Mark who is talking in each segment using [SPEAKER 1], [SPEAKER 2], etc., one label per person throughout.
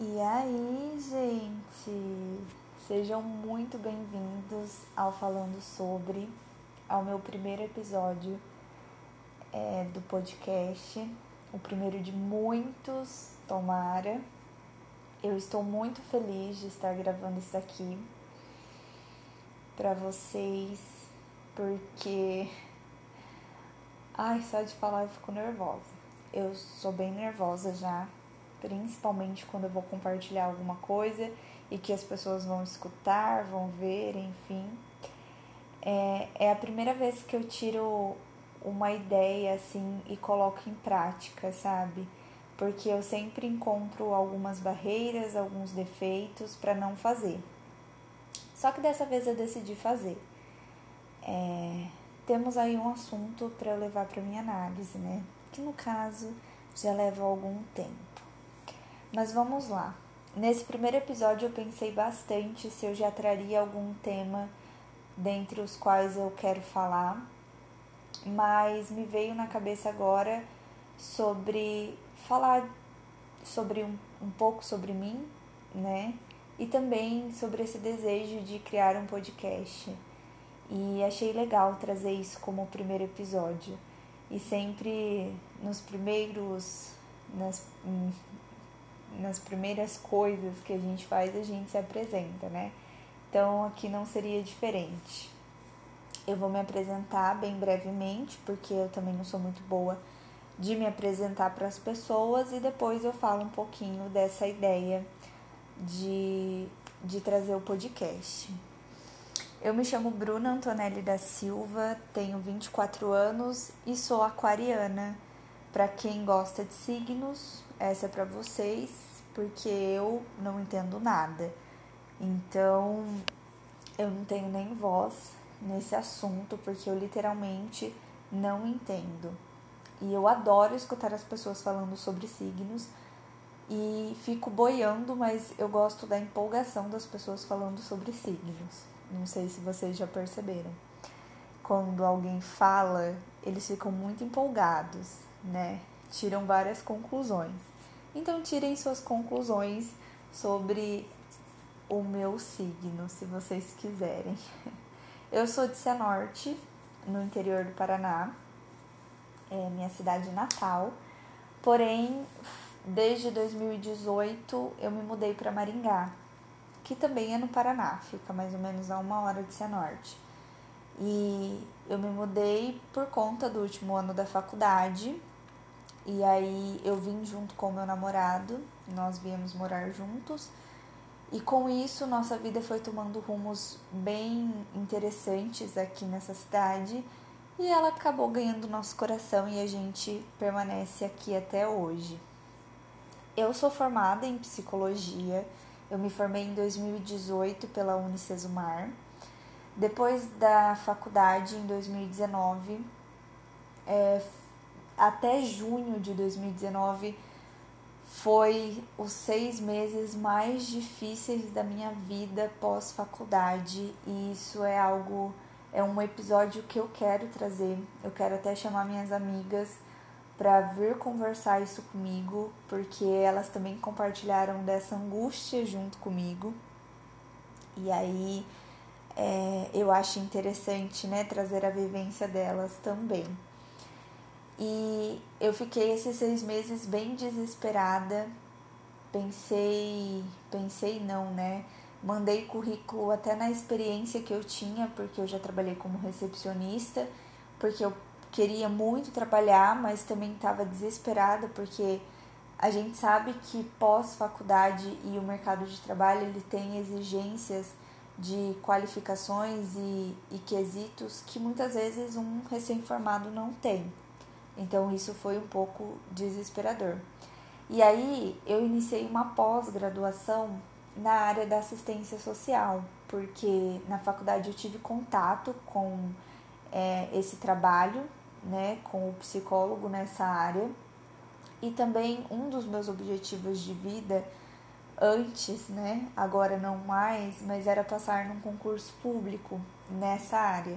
[SPEAKER 1] E aí, gente, sejam muito bem-vindos ao Falando Sobre, ao meu primeiro episódio é, do podcast, o primeiro de muitos, tomara. Eu estou muito feliz de estar gravando isso aqui para vocês, porque. Ai, só de falar eu fico nervosa. Eu sou bem nervosa já principalmente quando eu vou compartilhar alguma coisa e que as pessoas vão escutar, vão ver, enfim. É, é a primeira vez que eu tiro uma ideia assim e coloco em prática, sabe? Porque eu sempre encontro algumas barreiras, alguns defeitos para não fazer. Só que dessa vez eu decidi fazer. É, temos aí um assunto para levar para minha análise, né? Que no caso já leva algum tempo. Mas vamos lá. Nesse primeiro episódio eu pensei bastante se eu já traria algum tema dentre os quais eu quero falar, mas me veio na cabeça agora sobre falar sobre um, um pouco sobre mim, né? E também sobre esse desejo de criar um podcast. E achei legal trazer isso como primeiro episódio. E sempre nos primeiros nas, nas primeiras coisas que a gente faz, a gente se apresenta, né? Então aqui não seria diferente. Eu vou me apresentar bem brevemente, porque eu também não sou muito boa de me apresentar para as pessoas e depois eu falo um pouquinho dessa ideia de, de trazer o podcast. Eu me chamo Bruna Antonelli da Silva, tenho 24 anos e sou aquariana. Para quem gosta de signos, essa é para vocês, porque eu não entendo nada. Então, eu não tenho nem voz nesse assunto, porque eu literalmente não entendo. E eu adoro escutar as pessoas falando sobre signos e fico boiando, mas eu gosto da empolgação das pessoas falando sobre signos. Não sei se vocês já perceberam. Quando alguém fala, eles ficam muito empolgados, né? Tiram várias conclusões. Então, tirem suas conclusões sobre o meu signo, se vocês quiserem. Eu sou de Cianorte, no interior do Paraná, é minha cidade natal. Porém, desde 2018 eu me mudei para Maringá, que também é no Paraná, fica mais ou menos a uma hora de Cianorte. E eu me mudei por conta do último ano da faculdade, e aí eu vim junto com o meu namorado, nós viemos morar juntos. E com isso, nossa vida foi tomando rumos bem interessantes aqui nessa cidade. E ela acabou ganhando nosso coração e a gente permanece aqui até hoje. Eu sou formada em psicologia. Eu me formei em 2018 pela Unicesumar. Depois da faculdade, em 2019, é, até junho de 2019 foi os seis meses mais difíceis da minha vida pós-faculdade e isso é algo, é um episódio que eu quero trazer. Eu quero até chamar minhas amigas para vir conversar isso comigo, porque elas também compartilharam dessa angústia junto comigo. E aí é, eu acho interessante né, trazer a vivência delas também. E eu fiquei esses seis meses bem desesperada. Pensei, pensei não, né? Mandei currículo até na experiência que eu tinha, porque eu já trabalhei como recepcionista, porque eu queria muito trabalhar, mas também estava desesperada, porque a gente sabe que pós-faculdade e o mercado de trabalho ele tem exigências de qualificações e, e quesitos que muitas vezes um recém-formado não tem. Então isso foi um pouco desesperador. E aí eu iniciei uma pós-graduação na área da assistência social, porque na faculdade eu tive contato com é, esse trabalho, né, com o psicólogo nessa área. E também um dos meus objetivos de vida antes, né, agora não mais, mas era passar num concurso público nessa área.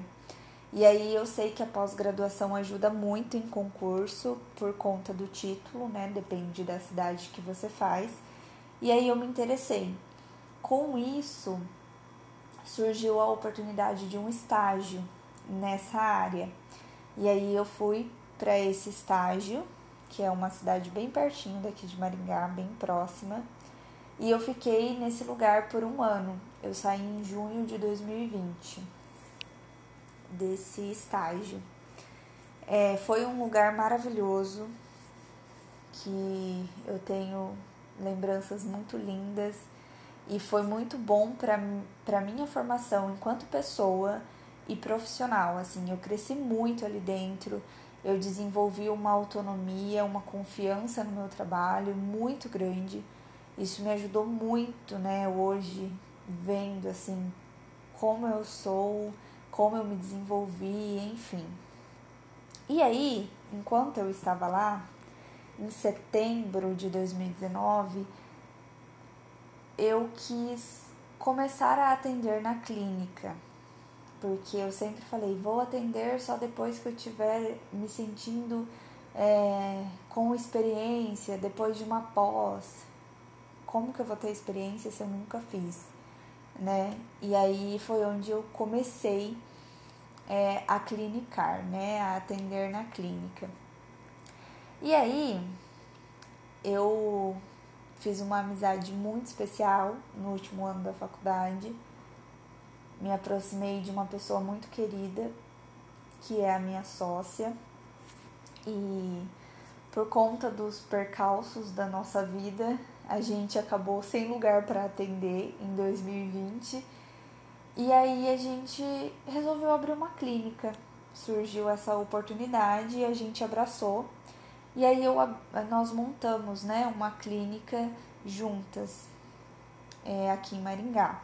[SPEAKER 1] E aí eu sei que a pós-graduação ajuda muito em concurso por conta do título, né? Depende da cidade que você faz. E aí eu me interessei. Com isso, surgiu a oportunidade de um estágio nessa área. E aí eu fui para esse estágio, que é uma cidade bem pertinho daqui de Maringá, bem próxima. E eu fiquei nesse lugar por um ano. Eu saí em junho de 2020 desse estágio. É, foi um lugar maravilhoso que eu tenho lembranças muito lindas e foi muito bom para minha formação enquanto pessoa e profissional. Assim, eu cresci muito ali dentro, eu desenvolvi uma autonomia, uma confiança no meu trabalho muito grande. Isso me ajudou muito, né, hoje, vendo assim como eu sou, como eu me desenvolvi, enfim. E aí, enquanto eu estava lá, em setembro de 2019, eu quis começar a atender na clínica, porque eu sempre falei, vou atender só depois que eu estiver me sentindo é, com experiência, depois de uma pós. Como que eu vou ter experiência se eu nunca fiz? Né? E aí foi onde eu comecei é, a clinicar, né? A atender na clínica. E aí eu Fiz uma amizade muito especial no último ano da faculdade. Me aproximei de uma pessoa muito querida, que é a minha sócia. E por conta dos percalços da nossa vida, a gente acabou sem lugar para atender em 2020. E aí a gente resolveu abrir uma clínica. Surgiu essa oportunidade e a gente abraçou e aí eu, nós montamos né, uma clínica juntas é, aqui em Maringá.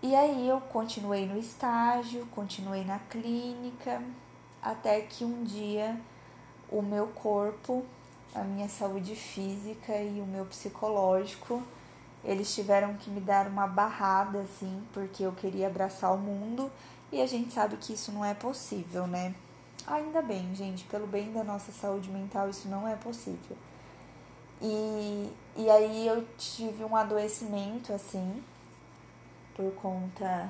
[SPEAKER 1] E aí eu continuei no estágio, continuei na clínica, até que um dia o meu corpo, a minha saúde física e o meu psicológico, eles tiveram que me dar uma barrada assim, porque eu queria abraçar o mundo e a gente sabe que isso não é possível, né? Ainda bem, gente, pelo bem da nossa saúde mental, isso não é possível. E, e aí eu tive um adoecimento, assim, por conta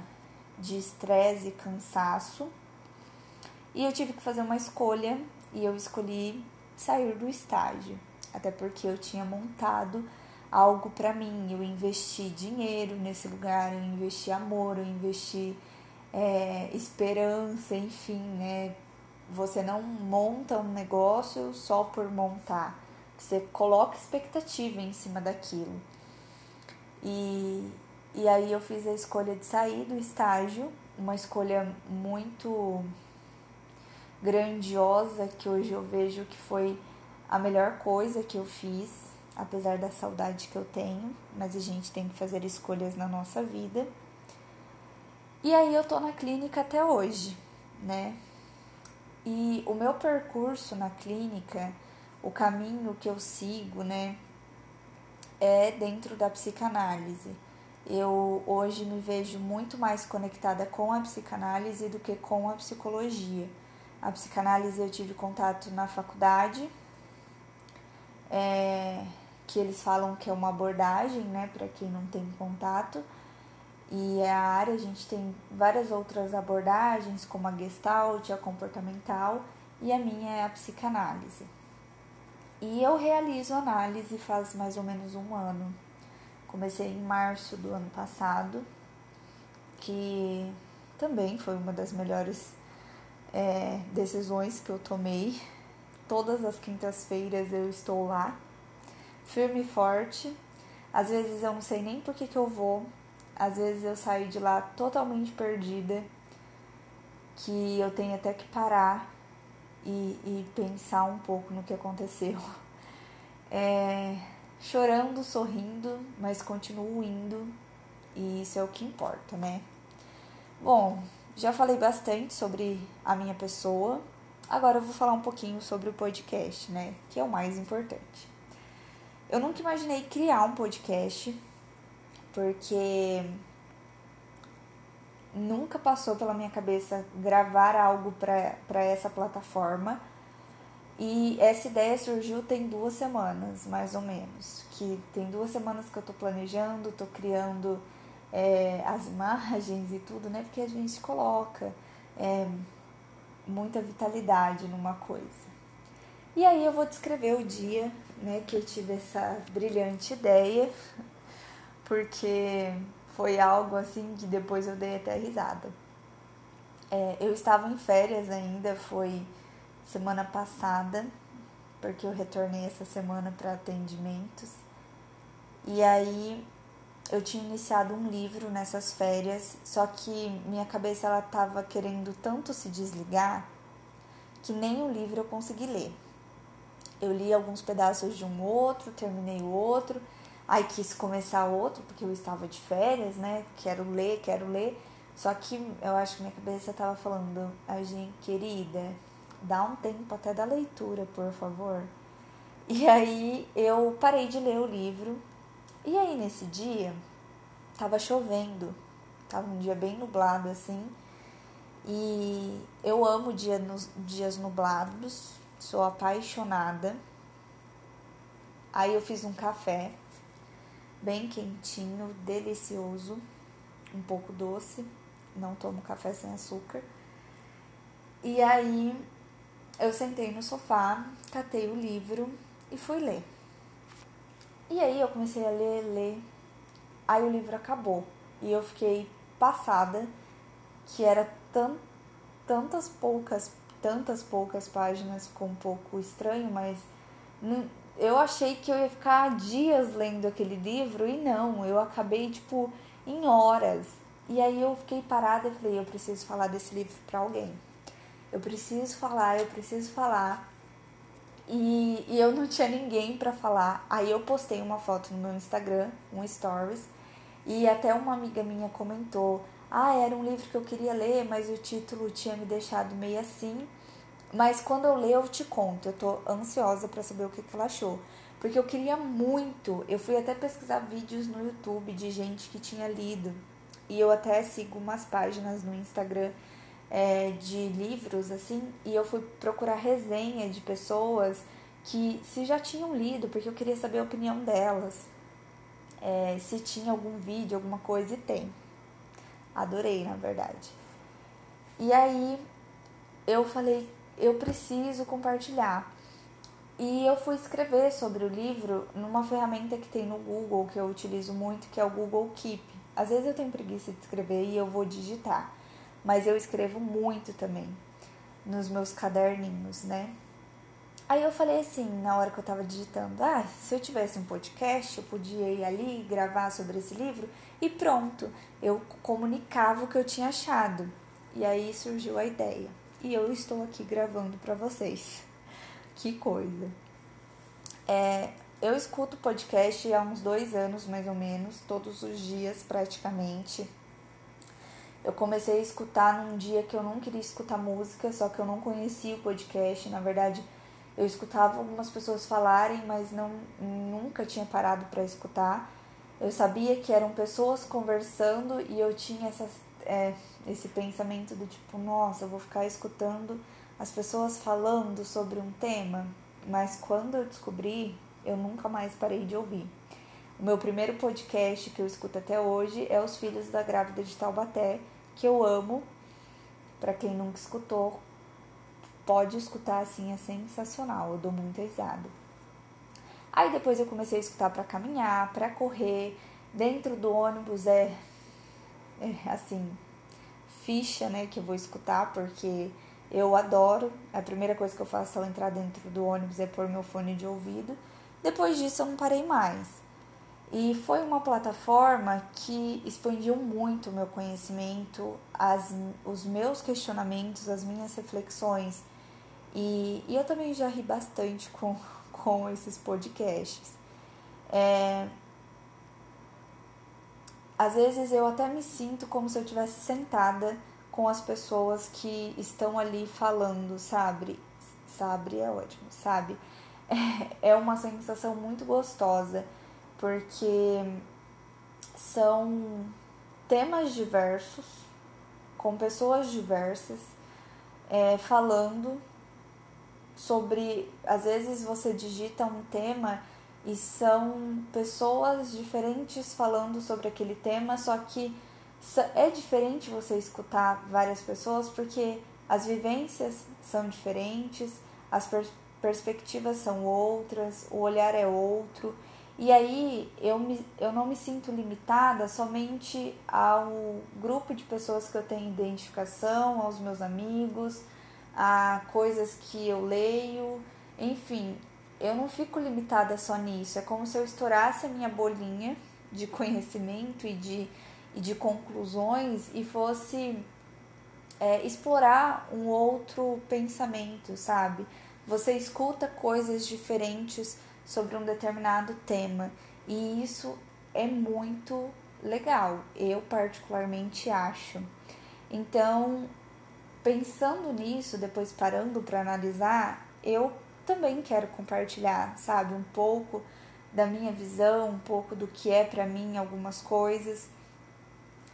[SPEAKER 1] de estresse e cansaço. E eu tive que fazer uma escolha e eu escolhi sair do estágio, até porque eu tinha montado algo para mim. Eu investi dinheiro nesse lugar, eu investi amor, eu investi é, esperança, enfim, né? Você não monta um negócio só por montar. Você coloca expectativa em cima daquilo. E, e aí eu fiz a escolha de sair do estágio, uma escolha muito grandiosa que hoje eu vejo que foi a melhor coisa que eu fiz, apesar da saudade que eu tenho, mas a gente tem que fazer escolhas na nossa vida. E aí eu tô na clínica até hoje, né? E o meu percurso na clínica, o caminho que eu sigo, né, é dentro da psicanálise. Eu hoje me vejo muito mais conectada com a psicanálise do que com a psicologia. A psicanálise eu tive contato na faculdade, é, que eles falam que é uma abordagem, né, para quem não tem contato e é a área, a gente tem várias outras abordagens, como a gestalt, a comportamental, e a minha é a psicanálise. E eu realizo análise faz mais ou menos um ano. Comecei em março do ano passado, que também foi uma das melhores é, decisões que eu tomei. Todas as quintas-feiras eu estou lá, firme e forte. Às vezes eu não sei nem por que, que eu vou, às vezes eu saio de lá totalmente perdida, que eu tenho até que parar e, e pensar um pouco no que aconteceu. É, chorando, sorrindo, mas continuo indo e isso é o que importa, né? Bom, já falei bastante sobre a minha pessoa, agora eu vou falar um pouquinho sobre o podcast, né? Que é o mais importante. Eu nunca imaginei criar um podcast porque nunca passou pela minha cabeça gravar algo para essa plataforma. E essa ideia surgiu tem duas semanas, mais ou menos. Que tem duas semanas que eu tô planejando, tô criando é, as imagens e tudo, né? Porque a gente coloca é, muita vitalidade numa coisa. E aí eu vou descrever o dia, né, que eu tive essa brilhante ideia, porque foi algo assim que depois eu dei até risada. É, eu estava em férias ainda, foi semana passada, porque eu retornei essa semana para atendimentos. E aí eu tinha iniciado um livro nessas férias, só que minha cabeça ela estava querendo tanto se desligar que nem o livro eu consegui ler. Eu li alguns pedaços de um outro, terminei o outro, aí quis começar outro porque eu estava de férias, né? Quero ler, quero ler. Só que eu acho que minha cabeça estava falando, a gente querida, dá um tempo até da leitura, por favor. E aí eu parei de ler o livro. E aí nesse dia tava chovendo, tava um dia bem nublado assim. E eu amo dia nos, dias nublados, sou apaixonada. Aí eu fiz um café bem quentinho, delicioso, um pouco doce. Não tomo café sem açúcar. E aí eu sentei no sofá, catei o livro e fui ler. E aí eu comecei a ler, ler. Aí o livro acabou e eu fiquei passada que era tan, tantas poucas, tantas poucas páginas, ficou um pouco estranho, mas eu achei que eu ia ficar dias lendo aquele livro e não, eu acabei tipo em horas. E aí eu fiquei parada e falei, eu preciso falar desse livro para alguém eu preciso falar, eu preciso falar. E, e eu não tinha ninguém para falar. Aí eu postei uma foto no meu Instagram, um stories, e até uma amiga minha comentou: "Ah, era um livro que eu queria ler, mas o título tinha me deixado meio assim". Mas quando eu ler eu te conto. Eu tô ansiosa para saber o que, que ela achou, porque eu queria muito. Eu fui até pesquisar vídeos no YouTube de gente que tinha lido. E eu até sigo umas páginas no Instagram é, de livros, assim, e eu fui procurar resenha de pessoas que se já tinham lido, porque eu queria saber a opinião delas. É, se tinha algum vídeo, alguma coisa, e tem. Adorei, na verdade. E aí eu falei, eu preciso compartilhar. E eu fui escrever sobre o livro numa ferramenta que tem no Google, que eu utilizo muito, que é o Google Keep. Às vezes eu tenho preguiça de escrever e eu vou digitar mas eu escrevo muito também nos meus caderninhos, né? Aí eu falei assim, na hora que eu tava digitando, ah, se eu tivesse um podcast, eu podia ir ali gravar sobre esse livro e pronto, eu comunicava o que eu tinha achado. E aí surgiu a ideia. E eu estou aqui gravando para vocês. Que coisa. É, eu escuto podcast há uns dois anos, mais ou menos, todos os dias praticamente. Eu comecei a escutar num dia que eu não queria escutar música, só que eu não conhecia o podcast. Na verdade, eu escutava algumas pessoas falarem, mas não nunca tinha parado para escutar. Eu sabia que eram pessoas conversando e eu tinha essa, é, esse pensamento do tipo, nossa, eu vou ficar escutando as pessoas falando sobre um tema. Mas quando eu descobri, eu nunca mais parei de ouvir. O meu primeiro podcast que eu escuto até hoje é Os Filhos da Grávida de Taubaté, que eu amo. Para quem nunca escutou, pode escutar assim, é sensacional. Eu dou muita risada. Aí depois eu comecei a escutar para caminhar, para correr. Dentro do ônibus é, é assim, ficha, né, que eu vou escutar porque eu adoro. A primeira coisa que eu faço ao entrar dentro do ônibus é pôr meu fone de ouvido. Depois disso eu não parei mais. E foi uma plataforma que expandiu muito o meu conhecimento, as, os meus questionamentos, as minhas reflexões. E, e eu também já ri bastante com, com esses podcasts. É, às vezes eu até me sinto como se eu tivesse sentada com as pessoas que estão ali falando, sabe? Sabe é ótimo, sabe? É, é uma sensação muito gostosa porque são temas diversos, com pessoas diversas, é, falando sobre. Às vezes você digita um tema e são pessoas diferentes falando sobre aquele tema, só que é diferente você escutar várias pessoas porque as vivências são diferentes, as per perspectivas são outras, o olhar é outro. E aí eu, me, eu não me sinto limitada somente ao grupo de pessoas que eu tenho identificação, aos meus amigos, a coisas que eu leio, enfim, eu não fico limitada só nisso. É como se eu estourasse a minha bolinha de conhecimento e de, e de conclusões e fosse é, explorar um outro pensamento, sabe? Você escuta coisas diferentes sobre um determinado tema. E isso é muito legal, eu particularmente acho. Então, pensando nisso, depois parando para analisar, eu também quero compartilhar, sabe, um pouco da minha visão, um pouco do que é para mim algumas coisas,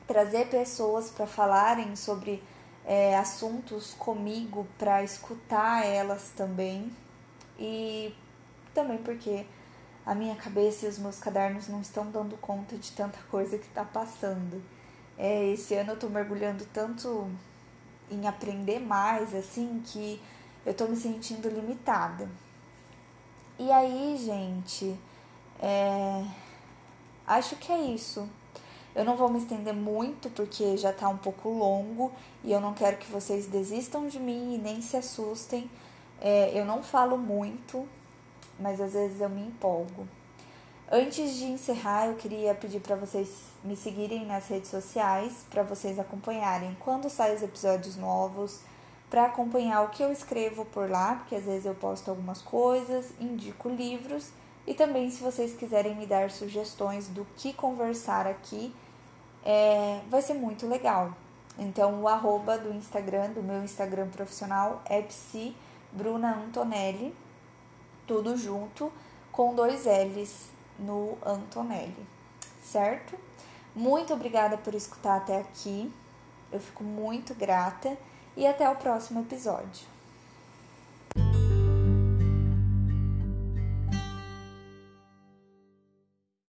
[SPEAKER 1] trazer pessoas para falarem sobre é, assuntos comigo, para escutar elas também. E também porque a minha cabeça e os meus cadernos não estão dando conta de tanta coisa que está passando. É, esse ano eu tô mergulhando tanto em aprender mais, assim, que eu tô me sentindo limitada. E aí, gente, é... acho que é isso. Eu não vou me estender muito porque já tá um pouco longo e eu não quero que vocês desistam de mim e nem se assustem. É, eu não falo muito, mas às vezes eu me empolgo. Antes de encerrar, eu queria pedir para vocês me seguirem nas redes sociais, para vocês acompanharem quando saem os episódios novos, para acompanhar o que eu escrevo por lá, porque às vezes eu posto algumas coisas, indico livros e também se vocês quiserem me dar sugestões do que conversar aqui, é, vai ser muito legal. Então o arroba do Instagram, do meu Instagram profissional é psi Bruna Antonelli, tudo junto, com dois L's no Antonelli, certo? Muito obrigada por escutar até aqui. Eu fico muito grata e até o próximo episódio.